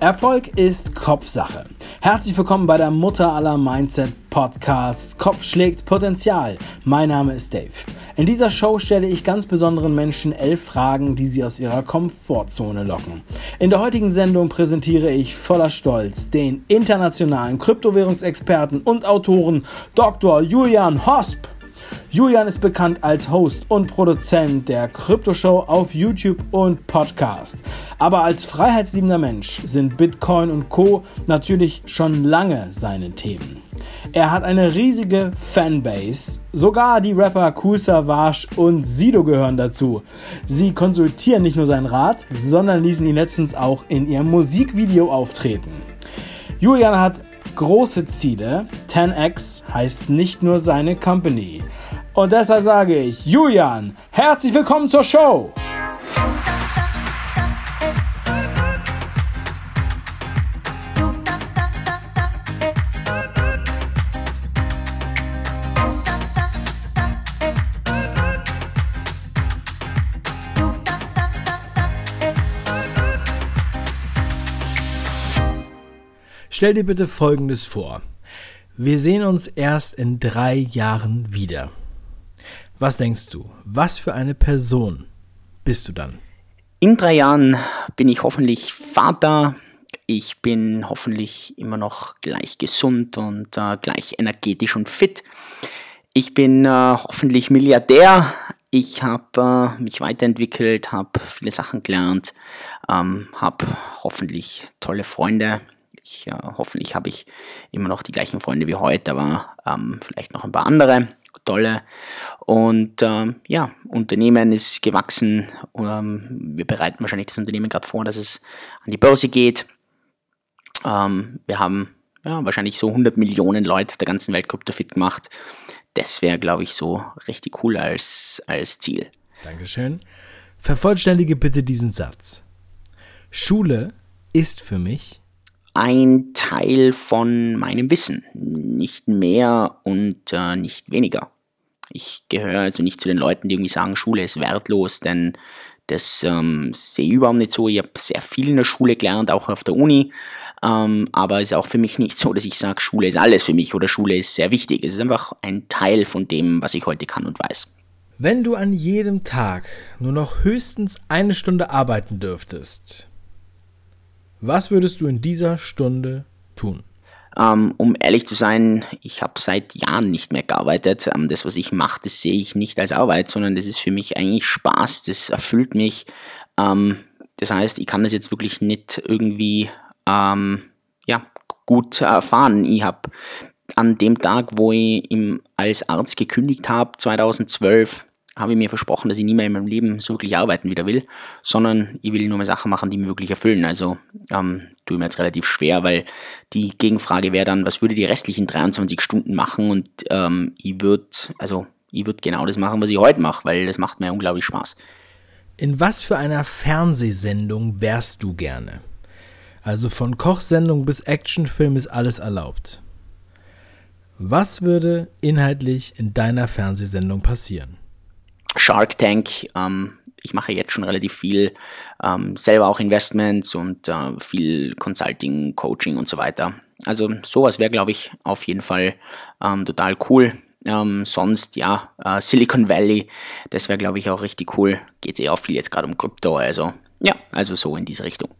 Erfolg ist Kopfsache. Herzlich willkommen bei der Mutter aller Mindset Podcasts. Kopf schlägt Potenzial. Mein Name ist Dave. In dieser Show stelle ich ganz besonderen Menschen elf Fragen, die sie aus ihrer Komfortzone locken. In der heutigen Sendung präsentiere ich voller Stolz den internationalen Kryptowährungsexperten und Autoren Dr. Julian Hosp. Julian ist bekannt als Host und Produzent der Krypto-Show auf YouTube und Podcast. Aber als freiheitsliebender Mensch sind Bitcoin und Co. natürlich schon lange seine Themen. Er hat eine riesige Fanbase. Sogar die Rapper Kool Savage und Sido gehören dazu. Sie konsultieren nicht nur seinen Rat, sondern ließen ihn letztens auch in ihrem Musikvideo auftreten. Julian hat große Ziele. 10x heißt nicht nur seine Company. Und deshalb sage ich, Julian, herzlich willkommen zur Show! Stell dir bitte Folgendes vor. Wir sehen uns erst in drei Jahren wieder. Was denkst du? Was für eine Person bist du dann? In drei Jahren bin ich hoffentlich Vater. Ich bin hoffentlich immer noch gleich gesund und äh, gleich energetisch und fit. Ich bin äh, hoffentlich Milliardär. Ich habe äh, mich weiterentwickelt, habe viele Sachen gelernt, ähm, habe hoffentlich tolle Freunde. Ich, äh, hoffentlich habe ich immer noch die gleichen Freunde wie heute, aber ähm, vielleicht noch ein paar andere tolle. Und ähm, ja, Unternehmen ist gewachsen. Ähm, wir bereiten wahrscheinlich das Unternehmen gerade vor, dass es an die Börse geht. Ähm, wir haben ja, wahrscheinlich so 100 Millionen Leute auf der ganzen Welt CryptoFit gemacht. Das wäre, glaube ich, so richtig cool als, als Ziel. Dankeschön. Vervollständige bitte diesen Satz. Schule ist für mich ein Teil von meinem Wissen, nicht mehr und äh, nicht weniger. Ich gehöre also nicht zu den Leuten, die irgendwie sagen, Schule ist wertlos, denn das ähm, sehe ich überhaupt nicht so. Ich habe sehr viel in der Schule gelernt, auch auf der Uni. Ähm, aber es ist auch für mich nicht so, dass ich sage, Schule ist alles für mich oder Schule ist sehr wichtig. Es ist einfach ein Teil von dem, was ich heute kann und weiß. Wenn du an jedem Tag nur noch höchstens eine Stunde arbeiten dürftest, was würdest du in dieser Stunde tun? Ähm, um ehrlich zu sein, ich habe seit Jahren nicht mehr gearbeitet. Ähm, das, was ich mache, das sehe ich nicht als Arbeit, sondern das ist für mich eigentlich Spaß, das erfüllt mich. Ähm, das heißt, ich kann das jetzt wirklich nicht irgendwie ähm, ja, gut erfahren. Ich habe an dem Tag, wo ich im, als Arzt gekündigt habe, 2012, habe ich mir versprochen, dass ich nie mehr in meinem Leben so wirklich arbeiten wieder will, sondern ich will nur mehr Sachen machen, die mir wirklich erfüllen. Also ähm, tue mir jetzt relativ schwer, weil die Gegenfrage wäre dann, was würde die restlichen 23 Stunden machen? Und ähm, ich würde, also ich würde genau das machen, was ich heute mache, weil das macht mir unglaublich Spaß. In was für einer Fernsehsendung wärst du gerne? Also von Kochsendung bis Actionfilm ist alles erlaubt. Was würde inhaltlich in deiner Fernsehsendung passieren? Shark Tank. Ähm, ich mache jetzt schon relativ viel, ähm, selber auch Investments und äh, viel Consulting, Coaching und so weiter. Also sowas wäre, glaube ich, auf jeden Fall ähm, total cool. Ähm, sonst, ja, äh, Silicon Valley, das wäre, glaube ich, auch richtig cool. Geht eh auch viel jetzt gerade um Krypto, also ja, also so in diese Richtung.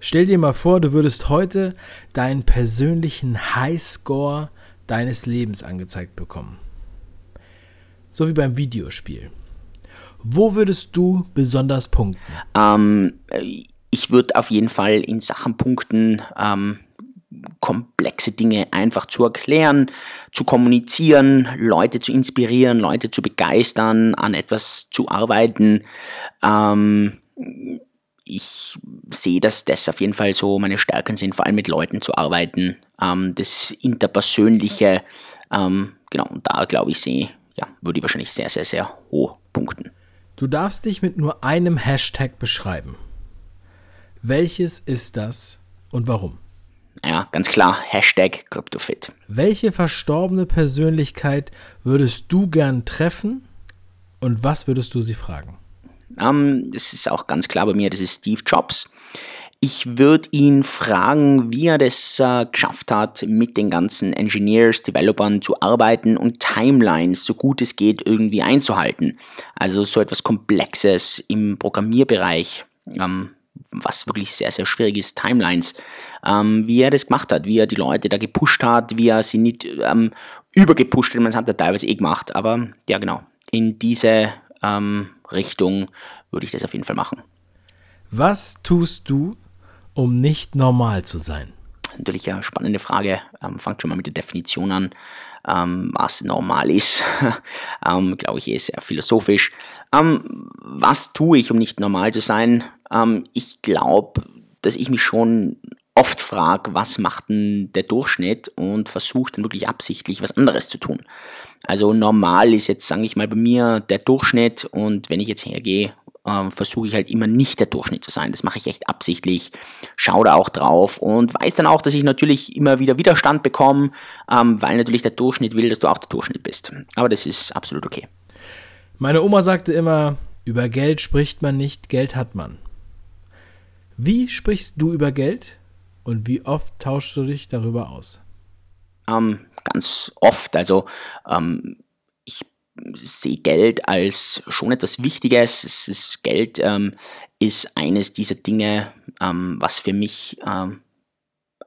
Stell dir mal vor, du würdest heute deinen persönlichen Highscore deines Lebens angezeigt bekommen so wie beim Videospiel. Wo würdest du besonders punkten? Ähm, ich würde auf jeden Fall in Sachen punkten, ähm, komplexe Dinge einfach zu erklären, zu kommunizieren, Leute zu inspirieren, Leute zu begeistern, an etwas zu arbeiten. Ähm, ich sehe, dass das auf jeden Fall so meine Stärken sind, vor allem mit Leuten zu arbeiten, ähm, das Interpersönliche, ähm, genau, und da glaube ich, sehe ja, würde ich wahrscheinlich sehr, sehr, sehr hoch. Du darfst dich mit nur einem Hashtag beschreiben. Welches ist das und warum? Ja, ganz klar, Hashtag CryptoFit. Welche verstorbene Persönlichkeit würdest du gern treffen und was würdest du sie fragen? Um, ähm, das ist auch ganz klar bei mir, das ist Steve Jobs. Ich würde ihn fragen, wie er das äh, geschafft hat, mit den ganzen Engineers, Developern zu arbeiten und Timelines so gut es geht irgendwie einzuhalten. Also so etwas Komplexes im Programmierbereich, ähm, was wirklich sehr, sehr schwierig ist, Timelines. Ähm, wie er das gemacht hat, wie er die Leute da gepusht hat, wie er sie nicht ähm, übergepusht hat, man hat er teilweise eh gemacht, aber ja genau, in diese ähm, Richtung würde ich das auf jeden Fall machen. Was tust du, um nicht normal zu sein? Natürlich eine spannende Frage. Ähm, fangt schon mal mit der Definition an, ähm, was normal ist. ähm, Glaube ich, ist sehr philosophisch. Ähm, was tue ich, um nicht normal zu sein? Ähm, ich glaube, dass ich mich schon oft frage, was macht denn der Durchschnitt und versuche dann wirklich absichtlich was anderes zu tun. Also normal ist jetzt, sage ich mal, bei mir der Durchschnitt und wenn ich jetzt hergehe ähm, versuche ich halt immer nicht der Durchschnitt zu sein. Das mache ich echt absichtlich, schaue da auch drauf und weiß dann auch, dass ich natürlich immer wieder Widerstand bekomme, ähm, weil natürlich der Durchschnitt will, dass du auch der Durchschnitt bist. Aber das ist absolut okay. Meine Oma sagte immer, über Geld spricht man nicht, Geld hat man. Wie sprichst du über Geld und wie oft tauschst du dich darüber aus? Ähm, ganz oft. Also ähm, sehe Geld als schon etwas Wichtiges. Es ist, Geld ähm, ist eines dieser Dinge, ähm, was für mich ähm,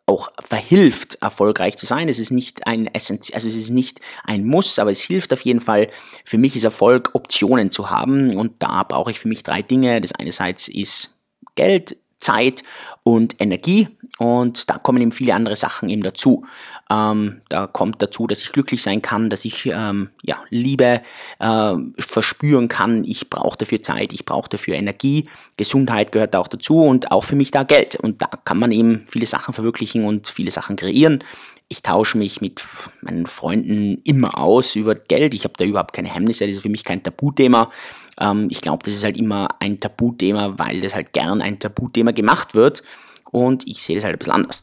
auch verhilft, erfolgreich zu sein. Es ist nicht ein Essenz, also es ist nicht ein Muss, aber es hilft auf jeden Fall. Für mich ist Erfolg, Optionen zu haben. Und da brauche ich für mich drei Dinge. Das einerseits ist Geld, Zeit und Energie und da kommen eben viele andere Sachen eben dazu. Ähm, da kommt dazu, dass ich glücklich sein kann, dass ich ähm, ja, Liebe äh, verspüren kann. Ich brauche dafür Zeit, ich brauche dafür Energie. Gesundheit gehört auch dazu und auch für mich da Geld. Und da kann man eben viele Sachen verwirklichen und viele Sachen kreieren. Ich tausche mich mit meinen Freunden immer aus über Geld. Ich habe da überhaupt keine Hemmnisse. Das ist für mich kein Tabuthema. Ähm, ich glaube, das ist halt immer ein Tabuthema, weil das halt gern ein Tabuthema gemacht wird. Und ich sehe das halt ein bisschen anders.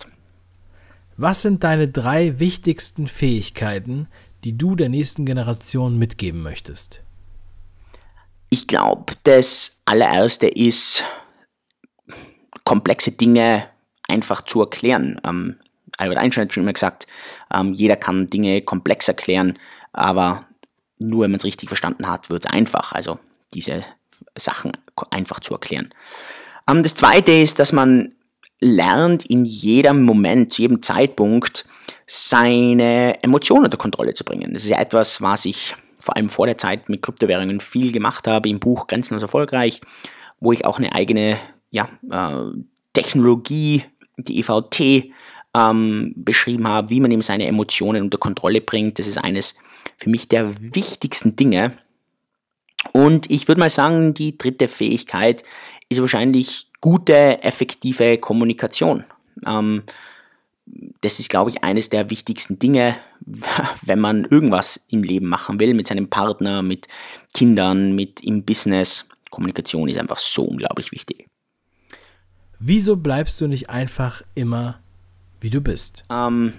Was sind deine drei wichtigsten Fähigkeiten, die du der nächsten Generation mitgeben möchtest? Ich glaube, das allererste ist, komplexe Dinge einfach zu erklären. Ähm, Albert Einstein hat schon immer gesagt, ähm, jeder kann Dinge komplex erklären, aber nur wenn man es richtig verstanden hat, wird es einfach. Also diese Sachen einfach zu erklären. Ähm, das zweite ist, dass man lernt in jedem Moment, zu jedem Zeitpunkt seine Emotionen unter Kontrolle zu bringen. Das ist ja etwas, was ich vor allem vor der Zeit mit Kryptowährungen viel gemacht habe, im Buch Grenzenlos erfolgreich, wo ich auch eine eigene ja, äh, Technologie, die EVT, ähm, beschrieben habe, wie man eben seine Emotionen unter Kontrolle bringt. Das ist eines für mich der wichtigsten Dinge. Und ich würde mal sagen, die dritte Fähigkeit ist wahrscheinlich gute, effektive Kommunikation. Ähm, das ist, glaube ich, eines der wichtigsten Dinge, wenn man irgendwas im Leben machen will, mit seinem Partner, mit Kindern, mit im Business. Kommunikation ist einfach so unglaublich wichtig. Wieso bleibst du nicht einfach immer wie du bist? Ähm,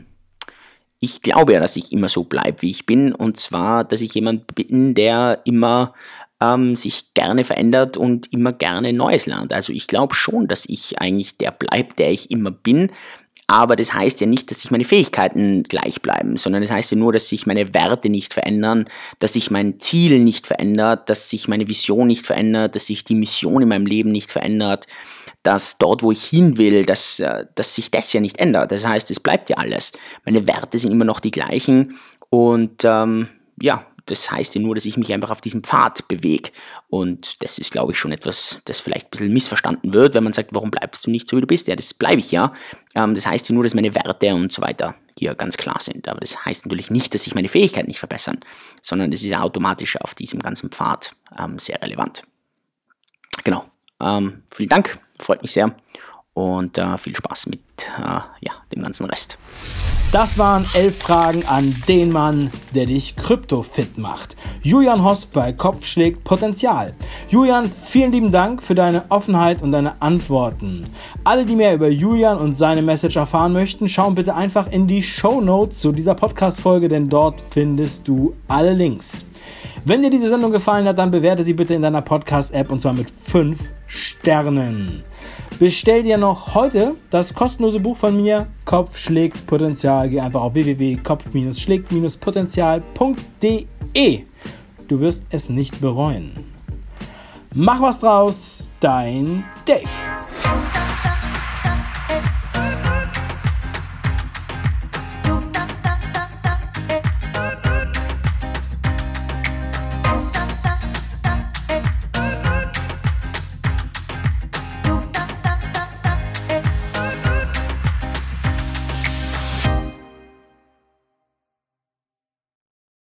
ich glaube ja, dass ich immer so bleibe, wie ich bin. Und zwar, dass ich jemand bin, der immer ähm, sich gerne verändert und immer gerne Neues lernt. Also ich glaube schon, dass ich eigentlich der bleibe, der ich immer bin. Aber das heißt ja nicht, dass sich meine Fähigkeiten gleich bleiben, sondern das heißt ja nur, dass sich meine Werte nicht verändern, dass sich mein Ziel nicht verändert, dass sich meine Vision nicht verändert, dass sich die Mission in meinem Leben nicht verändert dass dort, wo ich hin will, dass, äh, dass sich das ja nicht ändert. Das heißt, es bleibt ja alles. Meine Werte sind immer noch die gleichen und ähm, ja, das heißt ja nur, dass ich mich einfach auf diesem Pfad bewege. Und das ist, glaube ich, schon etwas, das vielleicht ein bisschen missverstanden wird, wenn man sagt, warum bleibst du nicht so, wie du bist? Ja, das bleibe ich ja. Ähm, das heißt ja nur, dass meine Werte und so weiter hier ganz klar sind. Aber das heißt natürlich nicht, dass sich meine Fähigkeiten nicht verbessern, sondern das ist ja automatisch auf diesem ganzen Pfad ähm, sehr relevant. Genau. Ähm, vielen Dank, freut mich sehr und äh, viel Spaß mit äh, ja, dem ganzen Rest. Das waren elf Fragen an den Mann, der dich kryptofit macht. Julian Hoss bei Kopf schlägt Potenzial. Julian, vielen lieben Dank für deine Offenheit und deine Antworten. Alle, die mehr über Julian und seine Message erfahren möchten, schauen bitte einfach in die Show Notes zu dieser Podcast-Folge, denn dort findest du alle Links. Wenn dir diese Sendung gefallen hat, dann bewerte sie bitte in deiner Podcast-App und zwar mit 5 Sternen. Bestell dir noch heute das kostenlose Buch von mir, Kopf schlägt Potenzial. Geh einfach auf www.kopf-schlägt-potenzial.de. Du wirst es nicht bereuen. Mach was draus, dein Dave.